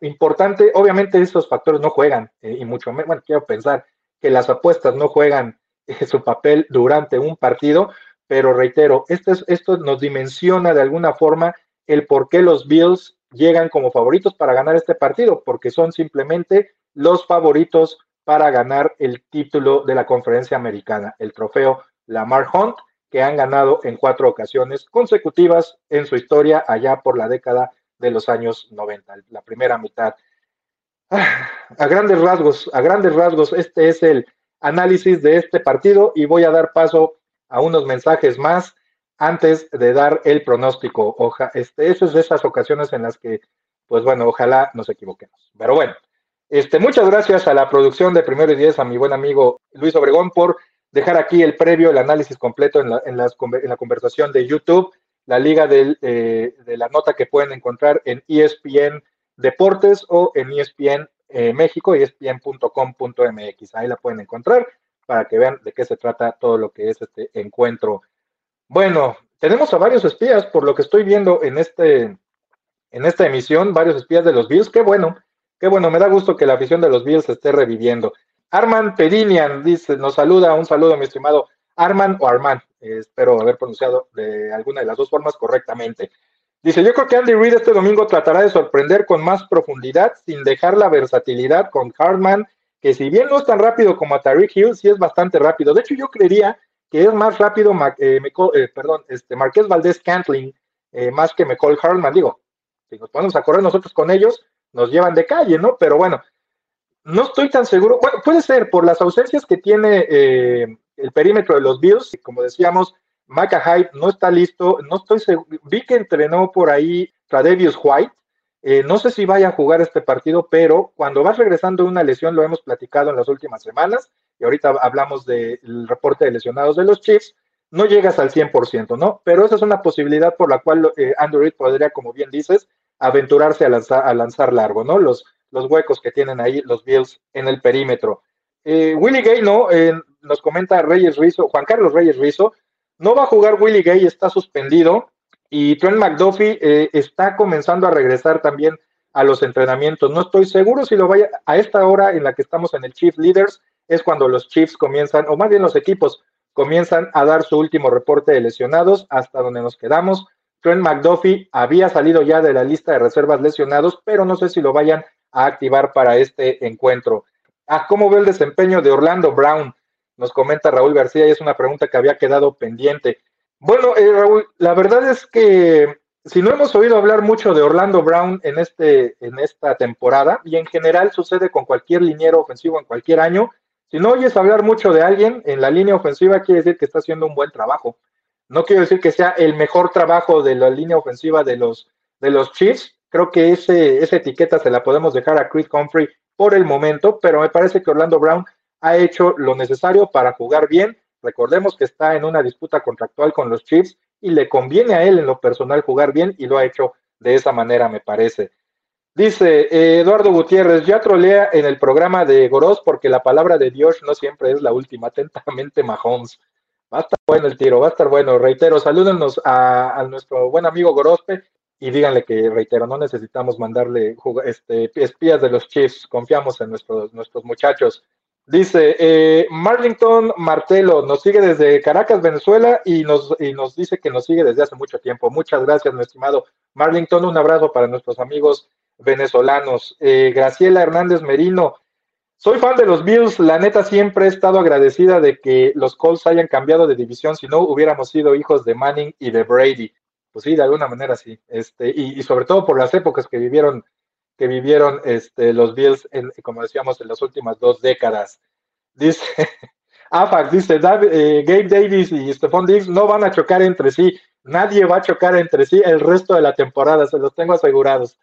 importante, obviamente esos factores no juegan, eh, y mucho menos, bueno, quiero pensar que las apuestas no juegan eh, su papel durante un partido, pero reitero, esto, es, esto nos dimensiona de alguna forma el por qué los Bills llegan como favoritos para ganar este partido, porque son simplemente los favoritos para ganar el título de la conferencia americana, el trofeo Lamar Hunt, que han ganado en cuatro ocasiones consecutivas en su historia allá por la década de los años 90, la primera mitad. Ah, a grandes rasgos, a grandes rasgos, este es el análisis de este partido y voy a dar paso a unos mensajes más antes de dar el pronóstico. Oja, este, esas es de esas ocasiones en las que, pues bueno, ojalá nos equivoquemos. Pero bueno, este, muchas gracias a la producción de Primero y Diez, a mi buen amigo Luis Obregón por dejar aquí el previo, el análisis completo en la, en en la conversación de YouTube la liga eh, de la nota que pueden encontrar en ESPN Deportes o en ESPN eh, México, espn.com.mx. Ahí la pueden encontrar para que vean de qué se trata todo lo que es este encuentro. Bueno, tenemos a varios espías, por lo que estoy viendo en, este, en esta emisión, varios espías de los Bills. Qué bueno, qué bueno, me da gusto que la afición de los Bills esté reviviendo. Arman Pedinian dice, nos saluda, un saludo, mi estimado Arman o Arman, espero haber pronunciado de alguna de las dos formas correctamente. Dice, yo creo que Andy Reid este domingo tratará de sorprender con más profundidad sin dejar la versatilidad con Hartman, que si bien no es tan rápido como a Tariq Hill, sí es bastante rápido. De hecho, yo creería que es más rápido, eh, eh, perdón, este, Marqués Valdés Cantling, eh, más que McCall Hartman. Digo, si nos ponemos a correr nosotros con ellos, nos llevan de calle, ¿no? Pero bueno, no estoy tan seguro. Bueno, puede ser por las ausencias que tiene el perímetro de los Bills, como decíamos, Micah Hyde no está listo, no estoy seguro, vi que entrenó por ahí Tradevius White, eh, no sé si vaya a jugar este partido, pero cuando vas regresando de una lesión, lo hemos platicado en las últimas semanas, y ahorita hablamos del reporte de lesionados de los Chiefs, no llegas al 100%, ¿no? Pero esa es una posibilidad por la cual eh, podría, como bien dices, aventurarse a lanzar, a lanzar largo, ¿no? Los, los huecos que tienen ahí los Bills en el perímetro. Eh, Willie Gay, ¿no? nos comenta Reyes Rizo, Juan Carlos Reyes Rizo, no va a jugar Willie Gay, está suspendido y Trent McDuffie eh, está comenzando a regresar también a los entrenamientos. No estoy seguro si lo vaya a esta hora en la que estamos en el Chief Leaders, es cuando los Chiefs comienzan, o más bien los equipos comienzan a dar su último reporte de lesionados hasta donde nos quedamos. Trent McDuffie había salido ya de la lista de reservas lesionados, pero no sé si lo vayan a activar para este encuentro. Ah, ¿cómo ve el desempeño de Orlando Brown? nos comenta Raúl García y es una pregunta que había quedado pendiente. Bueno, eh, Raúl, la verdad es que si no hemos oído hablar mucho de Orlando Brown en, este, en esta temporada, y en general sucede con cualquier liniero ofensivo en cualquier año, si no oyes hablar mucho de alguien en la línea ofensiva, quiere decir que está haciendo un buen trabajo. No quiero decir que sea el mejor trabajo de la línea ofensiva de los, de los Chiefs. Creo que esa etiqueta se la podemos dejar a Chris Humphrey por el momento, pero me parece que Orlando Brown ha hecho lo necesario para jugar bien. Recordemos que está en una disputa contractual con los Chiefs y le conviene a él en lo personal jugar bien y lo ha hecho de esa manera, me parece. Dice eh, Eduardo Gutiérrez, ya trolea en el programa de Goros porque la palabra de Dios no siempre es la última. Atentamente, Mahomes. Va a estar bueno el tiro, va a estar bueno. Reitero, salúdenos a, nuestro buen amigo Gorospe y díganle que, reitero, no necesitamos mandarle este, espías de los Chiefs, confiamos en nuestros, nuestros muchachos. Dice, eh, Marlington Martelo nos sigue desde Caracas, Venezuela, y nos, y nos dice que nos sigue desde hace mucho tiempo. Muchas gracias, mi estimado Marlington. Un abrazo para nuestros amigos venezolanos. Eh, Graciela Hernández Merino, soy fan de los Bills. La neta siempre he estado agradecida de que los Colts hayan cambiado de división. Si no, hubiéramos sido hijos de Manning y de Brady. Pues sí, de alguna manera sí. Este, y, sobre todo por las épocas que vivieron que vivieron este, los Bills, en, como decíamos, en las últimas dos décadas. Dice, AFAX dice, eh, Gabe Davis y Stephon Diggs no van a chocar entre sí. Nadie va a chocar entre sí el resto de la temporada, se los tengo asegurados.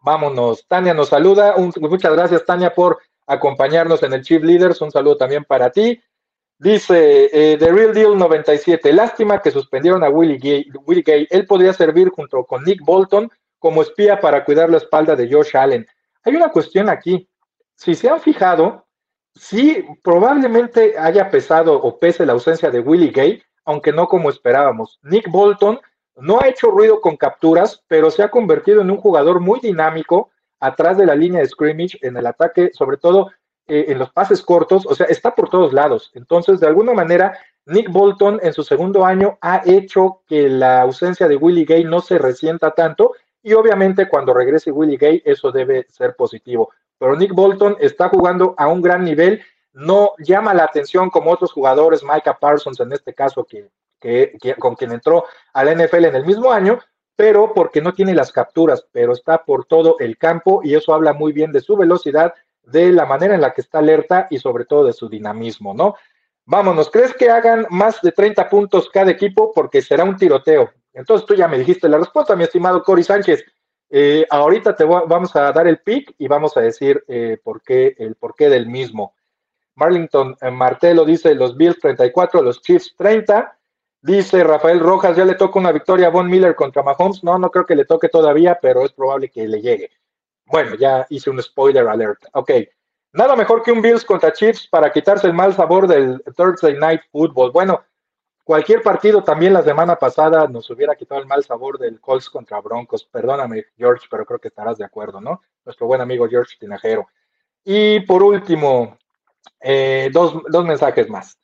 Vámonos. Tania nos saluda. muchas gracias, Tania, por acompañarnos en el Chief Leaders. Un saludo también para ti. Dice eh, The Real Deal 97. Lástima que suspendieron a Willie Gay. Willie Gay. Él podría servir junto con Nick Bolton como espía para cuidar la espalda de Josh Allen. Hay una cuestión aquí. Si se han fijado, sí, probablemente haya pesado o pese la ausencia de Willie Gay, aunque no como esperábamos. Nick Bolton no ha hecho ruido con capturas, pero se ha convertido en un jugador muy dinámico atrás de la línea de scrimmage, en el ataque, sobre todo eh, en los pases cortos, o sea, está por todos lados. Entonces, de alguna manera, Nick Bolton en su segundo año ha hecho que la ausencia de Willie Gay no se resienta tanto y obviamente cuando regrese Willie Gay eso debe ser positivo. Pero Nick Bolton está jugando a un gran nivel, no llama la atención como otros jugadores, Micah Parsons en este caso, que, con quien entró a la NFL en el mismo año, pero porque no tiene las capturas, pero está por todo el campo y eso habla muy bien de su velocidad, de la manera en la que está alerta y sobre todo de su dinamismo, ¿no? Vámonos, ¿crees que hagan más de 30 puntos cada equipo? Porque será un tiroteo. Entonces tú ya me dijiste la respuesta, mi estimado Cory Sánchez. Eh, ahorita te vamos a dar el pick y vamos a decir eh, por qué, el porqué del mismo. Marlington eh, Martelo dice los Bills 34, los Chiefs 30. Dice Rafael Rojas, ya le toca una victoria a Von Miller contra Mahomes. No, no creo que le toque todavía, pero es probable que le llegue. Bueno, ya hice un spoiler alert. Ok. Nada mejor que un Bills contra Chiefs para quitarse el mal sabor del Thursday Night Football. Bueno, Cualquier partido también la semana pasada nos hubiera quitado el mal sabor del Colts contra Broncos. Perdóname, George, pero creo que estarás de acuerdo, ¿no? Nuestro buen amigo George Tinajero. Y por último, eh, dos, dos, mensajes más.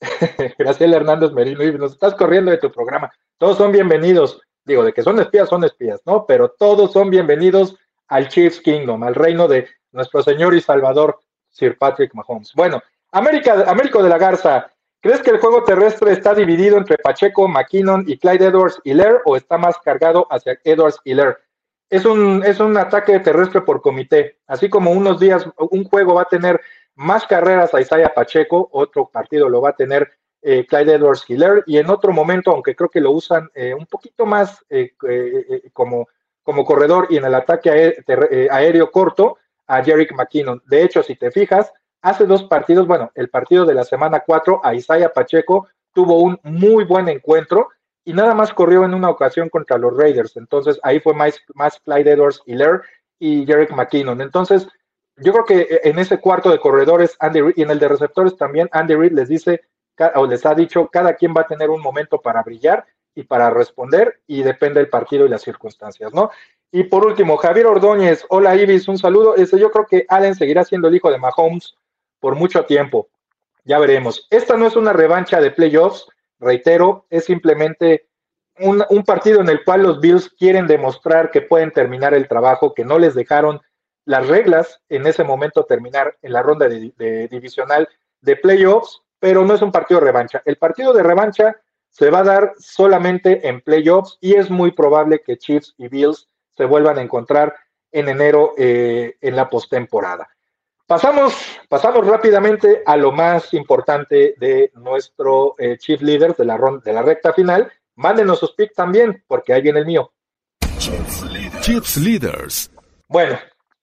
Graciela Hernández Merino, nos estás corriendo de tu programa. Todos son bienvenidos. Digo, de que son espías, son espías, ¿no? Pero todos son bienvenidos al Chiefs Kingdom, al reino de nuestro Señor y Salvador, Sir Patrick Mahomes. Bueno, América, Américo de la Garza, ¿Crees que el juego terrestre está dividido entre Pacheco, McKinnon y Clyde Edwards y o está más cargado hacia Edwards y? Es un, es un ataque terrestre por comité. Así como unos días un juego va a tener más carreras a Isaiah Pacheco, otro partido lo va a tener eh, Clyde Edwards Hiller y en otro momento, aunque creo que lo usan eh, un poquito más eh, como, como corredor y en el ataque aéreo corto, a Jerick McKinnon. De hecho, si te fijas, hace dos partidos, bueno, el partido de la semana 4, a Isaiah Pacheco tuvo un muy buen encuentro y nada más corrió en una ocasión contra los Raiders. Entonces ahí fue más, más Clyde Edwards y Jerick McKinnon. Entonces, yo creo que en ese cuarto de corredores, Andy y en el de receptores también, Andy Reid les dice o les ha dicho, cada quien va a tener un momento para brillar y para responder y depende del partido y las circunstancias, ¿no? Y por último, Javier Ordóñez, hola Ibis, un saludo. Este, yo creo que Allen seguirá siendo el hijo de Mahomes por mucho tiempo. Ya veremos. Esta no es una revancha de playoffs, reitero, es simplemente un, partido en el cual los Bills quieren demostrar que pueden terminar el trabajo, que no les dejaron las reglas en ese momento terminar en la ronda de, divisional de playoffs, pero no es un partido de revancha. El partido de revancha se va a dar solamente en playoffs y es muy probable que Chiefs y Bills se vuelvan a encontrar en enero eh, en la postemporada. Pasamos, pasamos rápidamente a lo más importante de nuestro eh, Chief Leader de la, de la recta final. Mándenos sus picks también, porque ahí viene el mío. Chiefs Leaders. Bueno,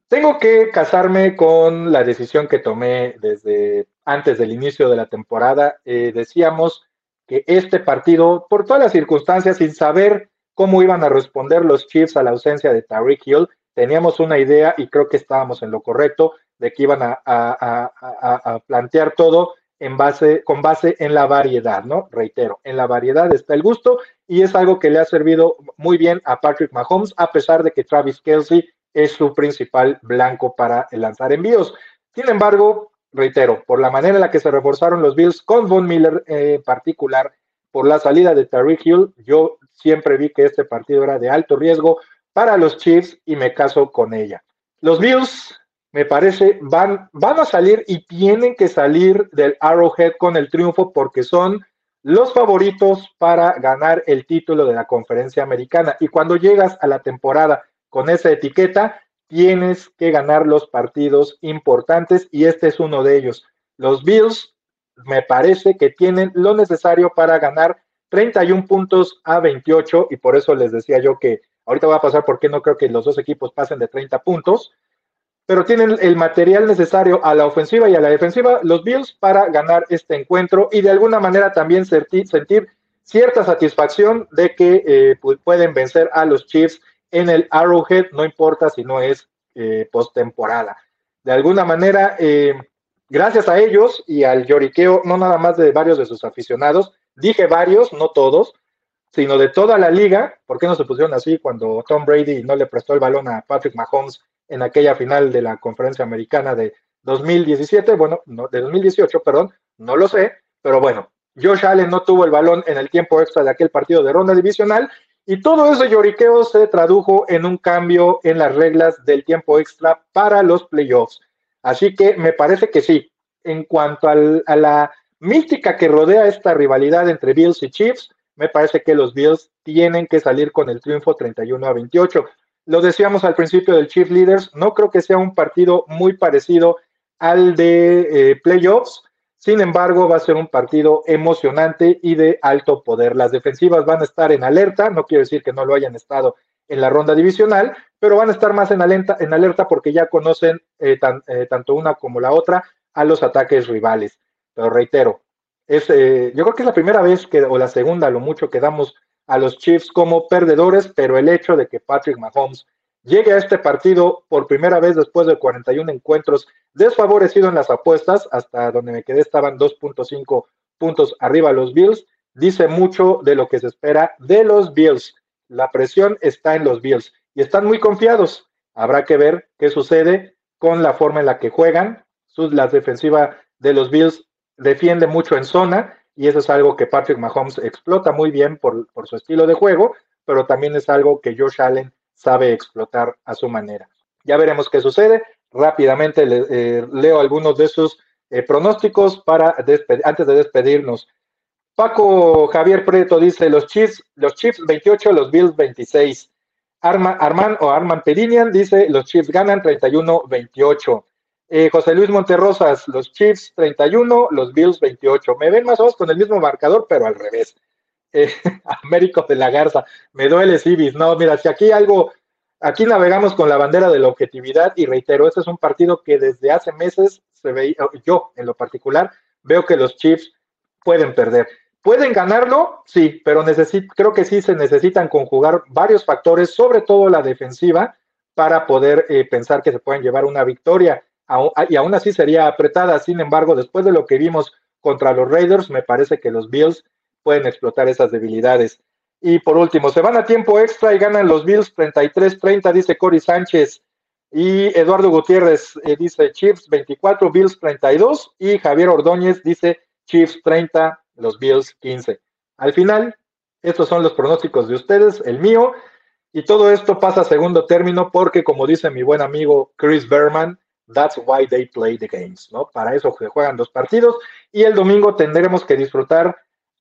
tengo que casarme con la decisión que tomé desde antes del inicio de la temporada. Eh, decíamos que este partido, por todas las circunstancias, sin saber cómo iban a responder los Chiefs a la ausencia de Tariq Hill, teníamos una idea y creo que estábamos en lo correcto de que iban a, plantear todo en base, con base en la variedad, ¿no? Reitero, en la variedad está el gusto y es algo que le ha servido muy bien a Patrick Mahomes, a pesar de que Travis Kelsey es su principal blanco para lanzar envíos. Sin embargo, reitero, por la manera en la que se reforzaron los Bills con Von Miller en particular, por la salida de Tariq Hill, yo siempre vi que este partido era de alto riesgo para los Chiefs y me caso con ella. Los Bills me parece, van, van a salir y tienen que salir del Arrowhead con el triunfo porque son los favoritos para ganar el título de la conferencia americana. Y cuando llegas a la temporada con esa etiqueta, tienes que ganar los partidos importantes y este es uno de ellos. Los Bills me parece que tienen lo necesario para ganar 31 puntos a 28 y por eso les decía yo que ahorita voy a pasar porque no creo que los dos equipos pasen de 30 puntos pero tienen el material necesario a la ofensiva y a la defensiva, los Bills, para ganar este encuentro y de alguna manera también sentir, cierta satisfacción de que eh, pueden vencer a los Chiefs en el Arrowhead, no importa si no es eh, postemporada. De alguna manera, eh, gracias a ellos y al lloriqueo, no nada más de varios de sus aficionados, dije varios, no todos, sino de toda la liga, ¿por qué no se pusieron así cuando Tom Brady no le prestó el balón a Patrick Mahomes en aquella final de la conferencia americana de 2017, bueno, no, de 2018, perdón, no lo sé, pero bueno, Josh Allen no tuvo el balón en el tiempo extra de aquel partido de ronda divisional y todo ese lloriqueo se tradujo en un cambio en las reglas del tiempo extra para los playoffs. Así que me parece que sí, en cuanto a la mística que rodea esta rivalidad entre Bills y Chiefs, me parece que los Bills tienen que salir con el triunfo 31 a 28. Lo decíamos al principio del Chief Leaders, no creo que sea un partido muy parecido al de eh, playoffs, sin embargo va a ser un partido emocionante y de alto poder. Las defensivas van a estar en alerta, no quiero decir que no lo hayan estado en la ronda divisional, pero van a estar más en alerta, en alerta porque ya conocen eh, eh, tanto una como la otra a los ataques rivales. Pero reitero, es, yo creo que es la primera vez que, o la segunda, lo mucho que damos a los Chiefs como perdedores, pero el hecho de que Patrick Mahomes llegue a este partido por primera vez después de 41 encuentros desfavorecido en las apuestas, hasta donde me quedé estaban 2.5 puntos arriba los Bills, dice mucho de lo que se espera de los Bills. La presión está en los Bills y están muy confiados. Habrá que ver qué sucede con la forma en la que juegan. La defensiva de los Bills defiende mucho en zona y eso es algo que Patrick Mahomes explota muy bien por, su estilo de juego, pero también es algo que Josh Allen sabe explotar a su manera. Ya veremos qué sucede. Rápidamente eh, leo algunos de sus eh, pronósticos para antes de despedirnos. Paco Javier Preto dice los Chiefs, los Chiefs 28, los Bills 26. Arma, Arman o Arman Pedinian dice los Chiefs ganan 31-28. Eh, José Luis Monterrosas, los Chiefs 31, los Bills 28. Me ven más o menos con el mismo marcador, pero al revés. Eh, Américo de la Garza, me duele Civis. No, mira, si aquí algo, aquí navegamos con la bandera de la objetividad y reitero, este es un partido que desde hace meses se veía, yo en lo particular, veo que los Chiefs pueden perder. ¿Pueden ganarlo? Sí, pero creo que sí se necesitan conjugar varios factores, sobre todo la defensiva, para poder eh, pensar que se pueden llevar una victoria y aún así sería apretada. Sin embargo, después de lo que vimos contra los Raiders, me parece que los Bills pueden explotar esas debilidades. Y por último, se van a tiempo extra y ganan los Bills 33-30, dice Cory Sánchez. Y Eduardo Gutiérrez eh, dice Chiefs 24, Bills 32. Y Javier Ordóñez dice Chiefs 30, los Bills 15. Al final, estos son los pronósticos de ustedes, el mío. Y todo esto pasa a segundo término porque, como dice mi buen amigo Chris Berman, That's why they play the games, ¿no? Para eso se juegan los partidos y el domingo tendremos que disfrutar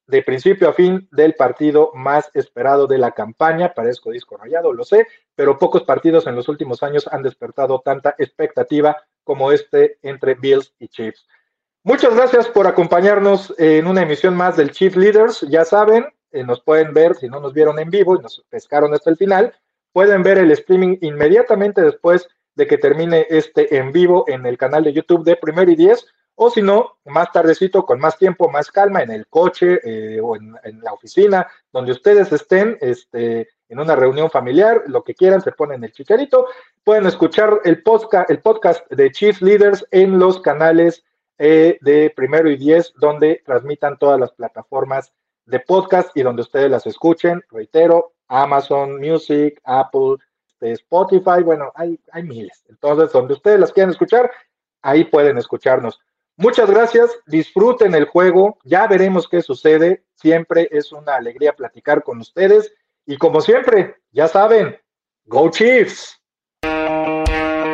de principio a fin del partido más esperado de la campaña. Parezco disco rayado, lo sé, pero pocos partidos en los últimos años han despertado tanta expectativa como este entre Bills y Chiefs. Muchas gracias por acompañarnos en una emisión más del Chief Leaders. Ya saben, eh, nos pueden ver, si no nos vieron en vivo y nos pescaron hasta el final, pueden ver el streaming inmediatamente después de que termine este en vivo en el canal de YouTube de Primero y Diez o si no, más tardecito, con más tiempo, más calma, en el coche eh, o en, la oficina, donde ustedes estén, este, en una reunión familiar, lo que quieran, se ponen el chicarito. Pueden escuchar el podcast, el podcast de Chief Leaders en los canales eh, de Primero y Diez, donde transmitan todas las plataformas de podcast y donde ustedes las escuchen. Reitero, Amazon Music, Apple, este, Spotify, bueno, hay, hay miles. Entonces, donde ustedes las quieran escuchar, ahí pueden escucharnos. Muchas gracias, disfruten el juego, ya veremos qué sucede, siempre es una alegría platicar con ustedes y como siempre, ya saben, Go Chiefs.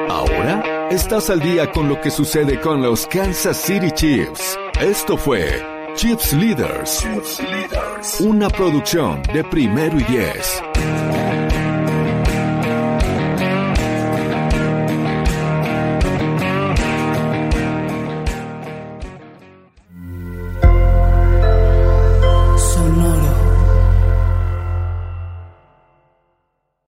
Ahora estás al día con lo que sucede con los Kansas City Chiefs. Esto fue Chiefs Leaders, una producción de primero y diez.